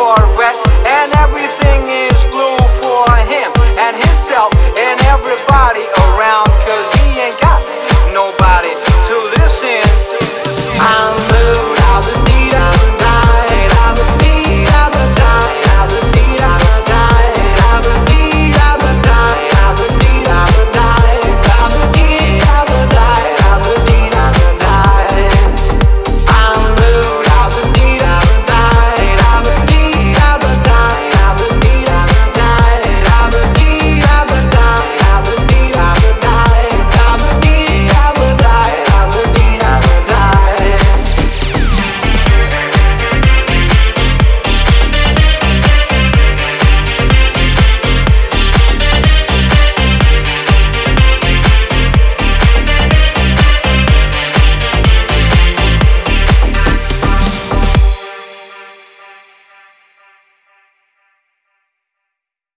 for